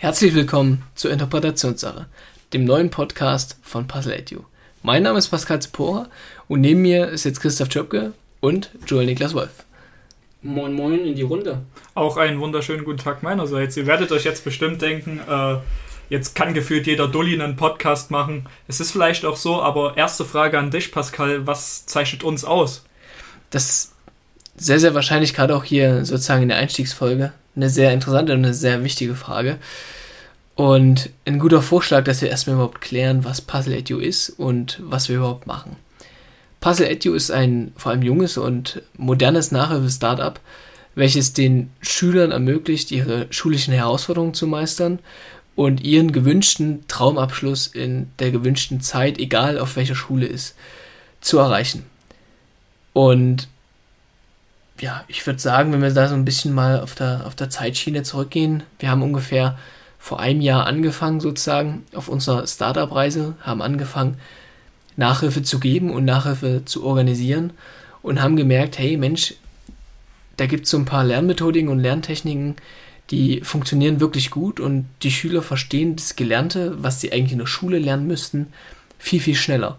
Herzlich willkommen zur Interpretationssache, dem neuen Podcast von Puzzle Edu. Mein Name ist Pascal Zipora und neben mir ist jetzt Christoph Schöpke und Joel Niklas Wolf. Moin Moin in die Runde. Auch einen wunderschönen guten Tag meinerseits. Ihr werdet euch jetzt bestimmt denken, äh, jetzt kann gefühlt jeder Dulli einen Podcast machen. Es ist vielleicht auch so, aber erste Frage an dich, Pascal, was zeichnet uns aus? Das ist sehr, sehr wahrscheinlich gerade auch hier sozusagen in der Einstiegsfolge eine sehr interessante und eine sehr wichtige Frage. Und ein guter Vorschlag, dass wir erstmal überhaupt klären, was Puzzle Edu ist und was wir überhaupt machen. Puzzle Edu ist ein vor allem junges und modernes Nachhilfe-Startup, welches den Schülern ermöglicht, ihre schulischen Herausforderungen zu meistern und ihren gewünschten Traumabschluss in der gewünschten Zeit, egal auf welcher Schule ist, zu erreichen. Und ja, ich würde sagen, wenn wir da so ein bisschen mal auf der, auf der Zeitschiene zurückgehen, wir haben ungefähr vor einem Jahr angefangen, sozusagen, auf unserer Startup-Reise, haben angefangen, Nachhilfe zu geben und Nachhilfe zu organisieren und haben gemerkt, hey Mensch, da gibt es so ein paar Lernmethodiken und Lerntechniken, die funktionieren wirklich gut und die Schüler verstehen das Gelernte, was sie eigentlich in der Schule lernen müssten, viel, viel schneller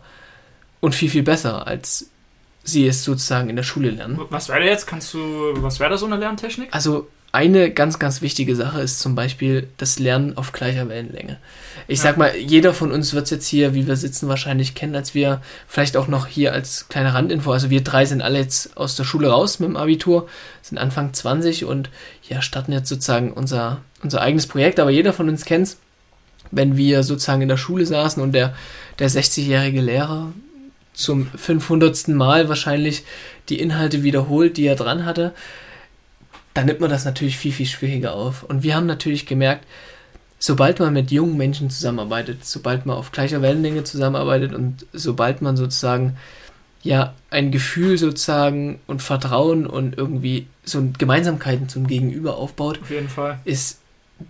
und viel, viel besser, als sie es sozusagen in der Schule lernen. Was wäre jetzt? Kannst du, was wäre da so eine Lerntechnik? Also eine ganz, ganz wichtige Sache ist zum Beispiel das Lernen auf gleicher Wellenlänge. Ich ja. sag mal, jeder von uns wird es jetzt hier, wie wir sitzen, wahrscheinlich kennen, als wir vielleicht auch noch hier als kleine Randinfo, also wir drei sind alle jetzt aus der Schule raus mit dem Abitur, sind Anfang 20 und ja, starten jetzt sozusagen unser, unser eigenes Projekt, aber jeder von uns kennt es, wenn wir sozusagen in der Schule saßen und der, der 60-jährige Lehrer zum 500. Mal wahrscheinlich die Inhalte wiederholt, die er dran hatte dann nimmt man das natürlich viel, viel schwieriger auf. Und wir haben natürlich gemerkt, sobald man mit jungen Menschen zusammenarbeitet, sobald man auf gleicher Wellenlänge zusammenarbeitet und sobald man sozusagen ja ein Gefühl sozusagen und Vertrauen und irgendwie so Gemeinsamkeiten zum Gegenüber aufbaut, auf ist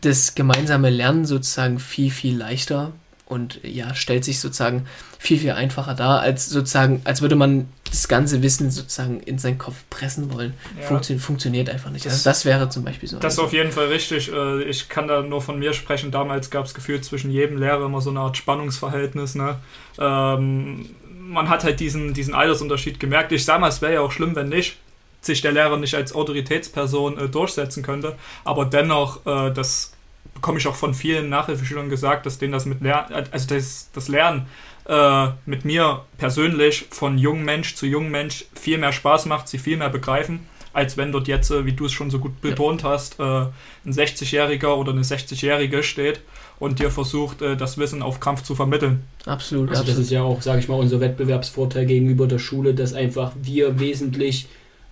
das gemeinsame Lernen sozusagen viel, viel leichter und ja, stellt sich sozusagen viel, viel einfacher dar, als sozusagen, als würde man das ganze Wissen sozusagen in seinen Kopf pressen wollen. Ja. Funktio funktioniert einfach nicht. Das, also das wäre zum Beispiel so. Das ist auf jeden Fall richtig. Äh, ich kann da nur von mir sprechen. Damals gab es gefühlt zwischen jedem Lehrer immer so eine Art Spannungsverhältnis. Ne? Ähm, man hat halt diesen, diesen Altersunterschied gemerkt. Ich sage mal, es wäre ja auch schlimm, wenn nicht sich der Lehrer nicht als Autoritätsperson äh, durchsetzen könnte. Aber dennoch, äh, das bekomme ich auch von vielen Nachhilfeschülern gesagt, dass denen das mit Lernen, also das, das Lernen äh, mit mir persönlich von jungem Mensch zu jungem Mensch viel mehr Spaß macht, sie viel mehr begreifen, als wenn dort jetzt, äh, wie du es schon so gut betont ja. hast, äh, ein 60-Jähriger oder eine 60-Jährige steht und dir versucht, äh, das Wissen auf Krampf zu vermitteln. Absolut. Also das ist ja auch, sage ich mal, unser Wettbewerbsvorteil gegenüber der Schule, dass einfach wir wesentlich,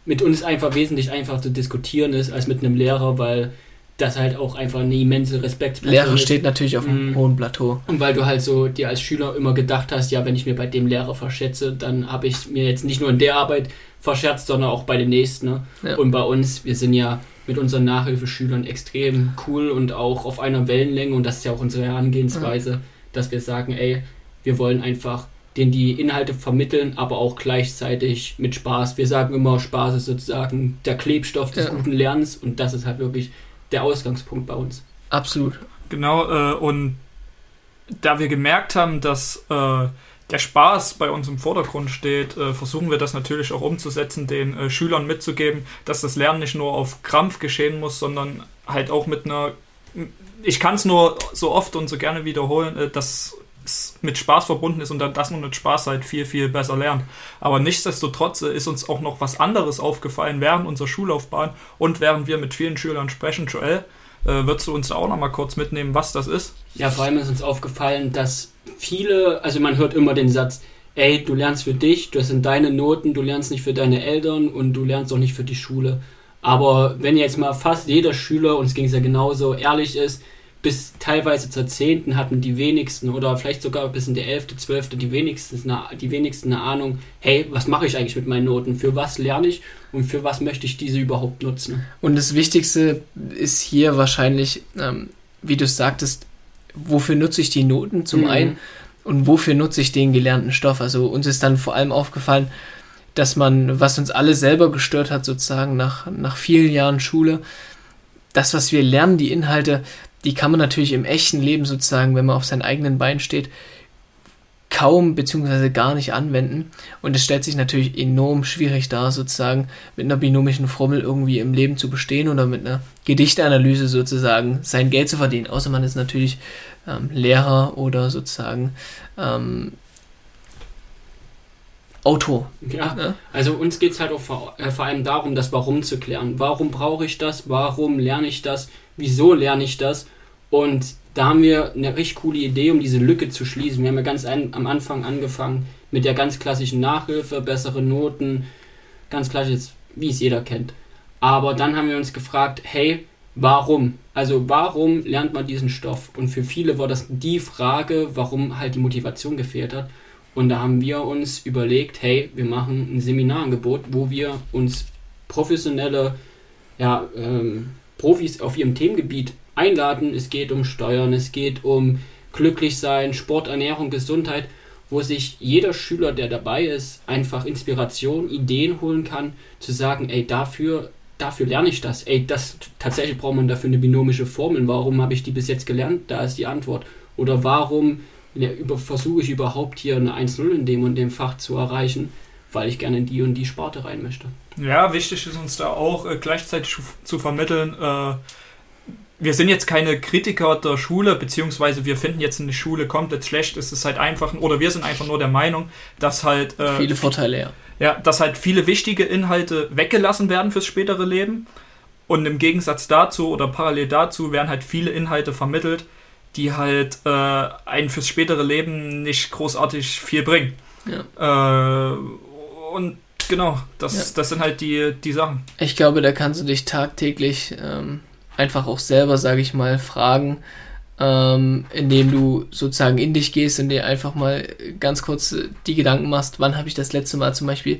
mit uns einfach wesentlich einfacher zu diskutieren ist als mit einem Lehrer, weil das halt auch einfach eine immense Respektsperson Lehrer ist. steht natürlich auf einem mm. hohen Plateau. Und weil du halt so dir als Schüler immer gedacht hast, ja, wenn ich mir bei dem Lehrer verschätze, dann habe ich mir jetzt nicht nur in der Arbeit verscherzt, sondern auch bei den nächsten. Ne? Ja. Und bei uns, wir sind ja mit unseren Nachhilfeschülern extrem cool und auch auf einer Wellenlänge und das ist ja auch unsere Herangehensweise, ja. dass wir sagen, ey, wir wollen einfach denen die Inhalte vermitteln, aber auch gleichzeitig mit Spaß. Wir sagen immer, Spaß ist sozusagen der Klebstoff des ja. guten Lernens und das ist halt wirklich der Ausgangspunkt bei uns. Absolut. Genau, äh, und da wir gemerkt haben, dass äh, der Spaß bei uns im Vordergrund steht, äh, versuchen wir das natürlich auch umzusetzen, den äh, Schülern mitzugeben, dass das Lernen nicht nur auf Krampf geschehen muss, sondern halt auch mit einer. Ich kann es nur so oft und so gerne wiederholen, äh, dass mit Spaß verbunden ist und dann, dass man mit Spaß halt viel, viel besser lernt. Aber nichtsdestotrotz ist uns auch noch was anderes aufgefallen während unserer Schullaufbahn und während wir mit vielen Schülern sprechen. Joel, äh, würdest du uns da auch noch mal kurz mitnehmen, was das ist? Ja, vor allem ist uns aufgefallen, dass viele, also man hört immer den Satz, ey, du lernst für dich, das sind deine Noten, du lernst nicht für deine Eltern und du lernst auch nicht für die Schule. Aber wenn jetzt mal fast jeder Schüler, uns ging es ja genauso, ehrlich ist, bis teilweise zur 10. hatten die wenigsten oder vielleicht sogar bis in die 11., 12. die wenigsten, die wenigsten eine Ahnung, hey, was mache ich eigentlich mit meinen Noten? Für was lerne ich und für was möchte ich diese überhaupt nutzen? Und das Wichtigste ist hier wahrscheinlich, ähm, wie du sagtest, wofür nutze ich die Noten zum mhm. einen und wofür nutze ich den gelernten Stoff? Also uns ist dann vor allem aufgefallen, dass man, was uns alle selber gestört hat, sozusagen nach, nach vielen Jahren Schule, das, was wir lernen, die Inhalte, die kann man natürlich im echten Leben sozusagen, wenn man auf seinen eigenen Beinen steht, kaum bzw. gar nicht anwenden. Und es stellt sich natürlich enorm schwierig dar, sozusagen mit einer binomischen Formel irgendwie im Leben zu bestehen oder mit einer Gedichtanalyse sozusagen sein Geld zu verdienen. Außer man ist natürlich ähm, Lehrer oder sozusagen ähm, Autor. Ja, ja, also uns geht es halt auch vor, äh, vor allem darum, das Warum zu klären. Warum brauche ich das? Warum lerne ich das? Wieso lerne ich das? Und da haben wir eine richtig coole Idee, um diese Lücke zu schließen. Wir haben ja ganz ein, am Anfang angefangen mit der ganz klassischen Nachhilfe, bessere Noten, ganz klassisch, wie es jeder kennt. Aber dann haben wir uns gefragt, hey, warum? Also warum lernt man diesen Stoff? Und für viele war das die Frage, warum halt die Motivation gefehlt hat. Und da haben wir uns überlegt, hey, wir machen ein Seminarangebot, wo wir uns professionelle ja, ähm, Profis auf ihrem Themengebiet einladen. Es geht um Steuern, es geht um glücklich sein, Sport, Ernährung, Gesundheit, wo sich jeder Schüler, der dabei ist, einfach Inspiration, Ideen holen kann, zu sagen, ey, dafür, dafür lerne ich das. Ey, das tatsächlich braucht man dafür eine binomische Formel. Warum habe ich die bis jetzt gelernt? Da ist die Antwort. Oder warum ja, über, versuche ich überhaupt hier eine 1-0 in dem und dem Fach zu erreichen? Weil ich gerne in die und die Sparte rein möchte. Ja, wichtig ist uns da auch äh, gleichzeitig zu vermitteln, äh, wir sind jetzt keine Kritiker der Schule, beziehungsweise wir finden jetzt eine Schule komplett schlecht. Es ist halt einfach, oder wir sind einfach nur der Meinung, dass halt. Äh, viele Vorteile, ja. Ja, dass halt viele wichtige Inhalte weggelassen werden fürs spätere Leben. Und im Gegensatz dazu oder parallel dazu werden halt viele Inhalte vermittelt, die halt äh, einen fürs spätere Leben nicht großartig viel bringen. Ja. Äh, und genau, das, ja. das sind halt die, die Sachen. Ich glaube, da kannst du dich tagtäglich ähm, einfach auch selber, sage ich mal, fragen, ähm, indem du sozusagen in dich gehst und dir einfach mal ganz kurz die Gedanken machst, wann habe ich das letzte Mal zum Beispiel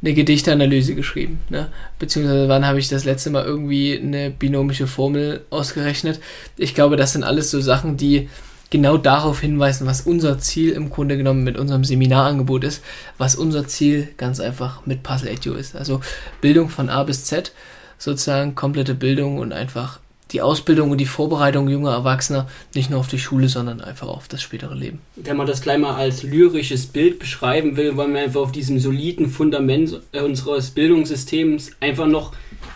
eine Gedichteanalyse geschrieben, ne? beziehungsweise wann habe ich das letzte Mal irgendwie eine binomische Formel ausgerechnet. Ich glaube, das sind alles so Sachen, die genau darauf hinweisen, was unser Ziel im Grunde genommen mit unserem Seminarangebot ist, was unser Ziel ganz einfach mit Puzzle Edu ist. Also Bildung von A bis Z sozusagen komplette Bildung und einfach die Ausbildung und die Vorbereitung junger Erwachsener nicht nur auf die Schule, sondern einfach auf das spätere Leben. Wenn man das gleich mal als lyrisches Bild beschreiben will, wollen wir einfach auf diesem soliden Fundament äh, unseres Bildungssystems einfach noch,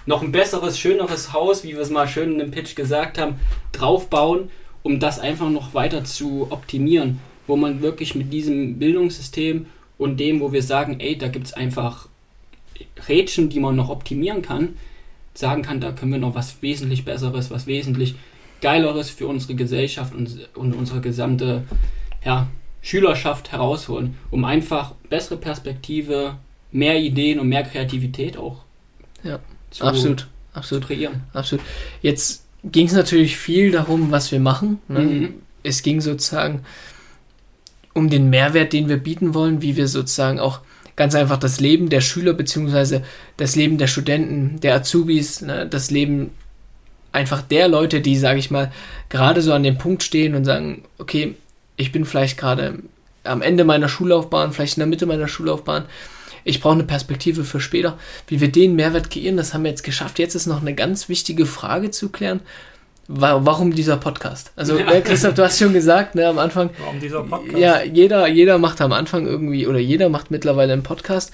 noch ein besseres, schöneres Haus, wie wir es mal schön in dem Pitch gesagt haben, draufbauen, um das einfach noch weiter zu optimieren, wo man wirklich mit diesem Bildungssystem und dem, wo wir sagen, ey, da gibt es einfach Rädchen, die man noch optimieren kann, sagen kann, da können wir noch was wesentlich Besseres, was wesentlich Geileres für unsere Gesellschaft und, und unsere gesamte ja, Schülerschaft herausholen, um einfach bessere Perspektive, mehr Ideen und mehr Kreativität auch ja, zu, absolut, absolut. zu kreieren. Absolut. Jetzt ging es natürlich viel darum, was wir machen. Ne? Mhm. Es ging sozusagen um den Mehrwert, den wir bieten wollen, wie wir sozusagen auch ganz einfach das Leben der Schüler beziehungsweise das Leben der Studenten, der Azubis, ne, das Leben einfach der Leute, die, sage ich mal, gerade so an dem Punkt stehen und sagen, okay, ich bin vielleicht gerade am Ende meiner Schullaufbahn, vielleicht in der Mitte meiner Schullaufbahn, ich brauche eine Perspektive für später. Wie wir den Mehrwert kreieren, das haben wir jetzt geschafft. Jetzt ist noch eine ganz wichtige Frage zu klären warum dieser Podcast? Also, ja. Ne, Christoph, du hast schon gesagt, ne, am Anfang. Warum dieser Podcast? Ja, jeder, jeder macht am Anfang irgendwie, oder jeder macht mittlerweile einen Podcast.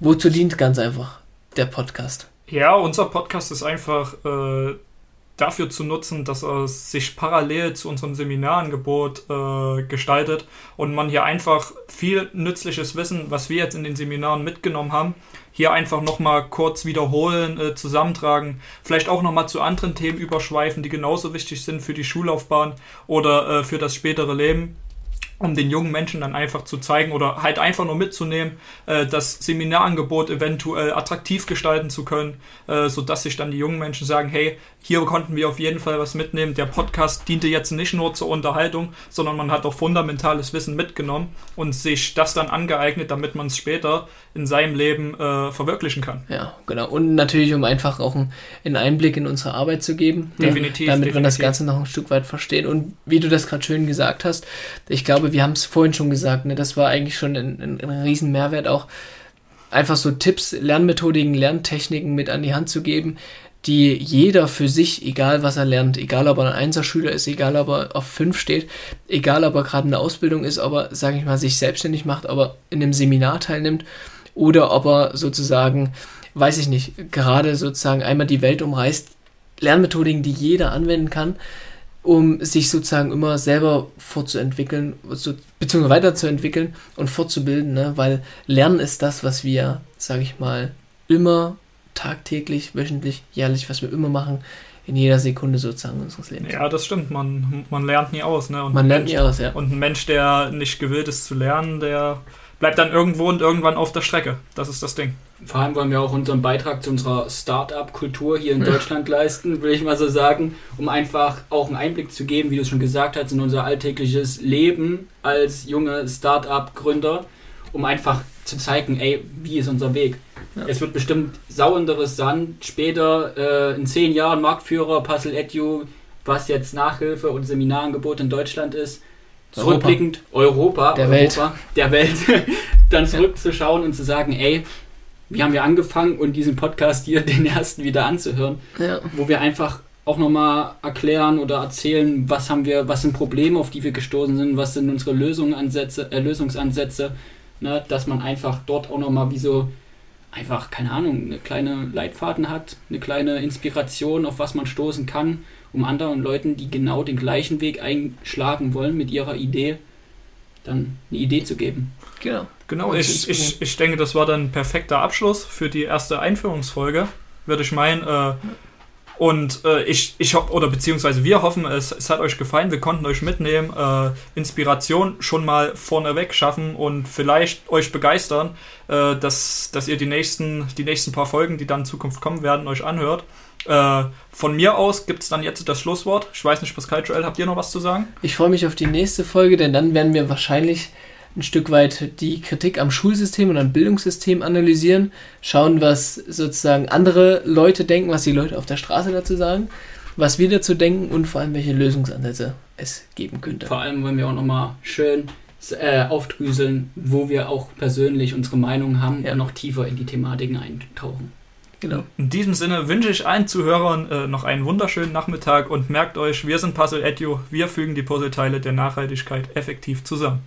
Wozu dient ganz einfach der Podcast? Ja, unser Podcast ist einfach äh, dafür zu nutzen, dass er sich parallel zu unserem Seminarangebot äh, gestaltet und man hier einfach viel nützliches Wissen, was wir jetzt in den Seminaren mitgenommen haben, hier einfach nochmal kurz wiederholen, äh, zusammentragen, vielleicht auch nochmal zu anderen Themen überschweifen, die genauso wichtig sind für die Schullaufbahn oder äh, für das spätere Leben um den jungen Menschen dann einfach zu zeigen oder halt einfach nur mitzunehmen, äh, das Seminarangebot eventuell attraktiv gestalten zu können, äh, sodass sich dann die jungen Menschen sagen, hey, hier konnten wir auf jeden Fall was mitnehmen. Der Podcast diente jetzt nicht nur zur Unterhaltung, sondern man hat auch fundamentales Wissen mitgenommen und sich das dann angeeignet, damit man es später in seinem Leben äh, verwirklichen kann. Ja, genau. Und natürlich, um einfach auch einen Einblick in unsere Arbeit zu geben, definitiv, damit definitiv. man das Ganze noch ein Stück weit versteht. Und wie du das gerade schön gesagt hast, ich glaube, wir haben es vorhin schon gesagt, ne, das war eigentlich schon ein, ein, ein riesen auch, einfach so Tipps, Lernmethodiken, Lerntechniken mit an die Hand zu geben, die jeder für sich, egal was er lernt, egal ob er ein Einserschüler ist, egal ob er auf fünf steht, egal ob er gerade in der Ausbildung ist, ob er, sage ich mal, sich selbstständig macht, aber in einem Seminar teilnimmt oder ob er sozusagen, weiß ich nicht, gerade sozusagen einmal die Welt umreißt, Lernmethodiken, die jeder anwenden kann, um sich sozusagen immer selber fortzuentwickeln, beziehungsweise weiterzuentwickeln und fortzubilden, ne? weil Lernen ist das, was wir, sage ich mal, immer tagtäglich, wöchentlich, jährlich, was wir immer machen, in jeder Sekunde sozusagen unseres Lebens. Ja, das stimmt. Man, man lernt nie aus. Ne? Und man lernt Mensch, nie aus, ja. Und ein Mensch, der nicht gewillt ist zu lernen, der bleibt dann irgendwo und irgendwann auf der Strecke. Das ist das Ding. Vor allem wollen wir auch unseren Beitrag zu unserer Start-up-Kultur hier in Deutschland leisten, will ich mal so sagen, um einfach auch einen Einblick zu geben, wie du es schon gesagt hast, in unser alltägliches Leben als junge Start-up-Gründer, um einfach zu zeigen, ey, wie ist unser Weg? Ja. Es wird bestimmt sau interessant, später äh, in zehn Jahren Marktführer, Puzzle Edu, was jetzt Nachhilfe und Seminarangebot in Deutschland ist, zurückblickend Europa, der Europa, Welt, der Welt. Dann zurückzuschauen und zu sagen, ey, wie haben wir angefangen und diesen Podcast hier, den ersten wieder anzuhören, ja. wo wir einfach auch nochmal erklären oder erzählen, was haben wir, was sind Probleme, auf die wir gestoßen sind, was sind unsere Lösungsansätze, äh, Lösungsansätze, ne, dass man einfach dort auch nochmal wie so einfach, keine Ahnung, eine kleine Leitfaden hat, eine kleine Inspiration, auf was man stoßen kann, um anderen Leuten, die genau den gleichen Weg einschlagen wollen mit ihrer Idee, dann eine Idee zu geben. Genau. Genau, ich, ich, ich denke, das war dann ein perfekter Abschluss für die erste Einführungsfolge, würde ich meinen. Äh, und äh, ich, ich hoffe, oder beziehungsweise wir hoffen, es, es hat euch gefallen, wir konnten euch mitnehmen, äh, Inspiration schon mal vorneweg schaffen und vielleicht euch begeistern, äh, dass, dass ihr die nächsten, die nächsten paar Folgen, die dann in Zukunft kommen werden, euch anhört. Äh, von mir aus gibt es dann jetzt das Schlusswort. Ich weiß nicht, Pascal Joel, habt ihr noch was zu sagen? Ich freue mich auf die nächste Folge, denn dann werden wir wahrscheinlich ein Stück weit die Kritik am Schulsystem und am Bildungssystem analysieren, schauen, was sozusagen andere Leute denken, was die Leute auf der Straße dazu sagen, was wir dazu denken und vor allem welche Lösungsansätze es geben könnte. Vor allem wollen wir auch nochmal schön äh, aufdrüseln, wo wir auch persönlich unsere Meinung haben ja. und noch tiefer in die Thematiken eintauchen. Genau. In diesem Sinne wünsche ich allen Zuhörern äh, noch einen wunderschönen Nachmittag und merkt euch, wir sind Puzzle Edu, wir fügen die Puzzleteile der Nachhaltigkeit effektiv zusammen.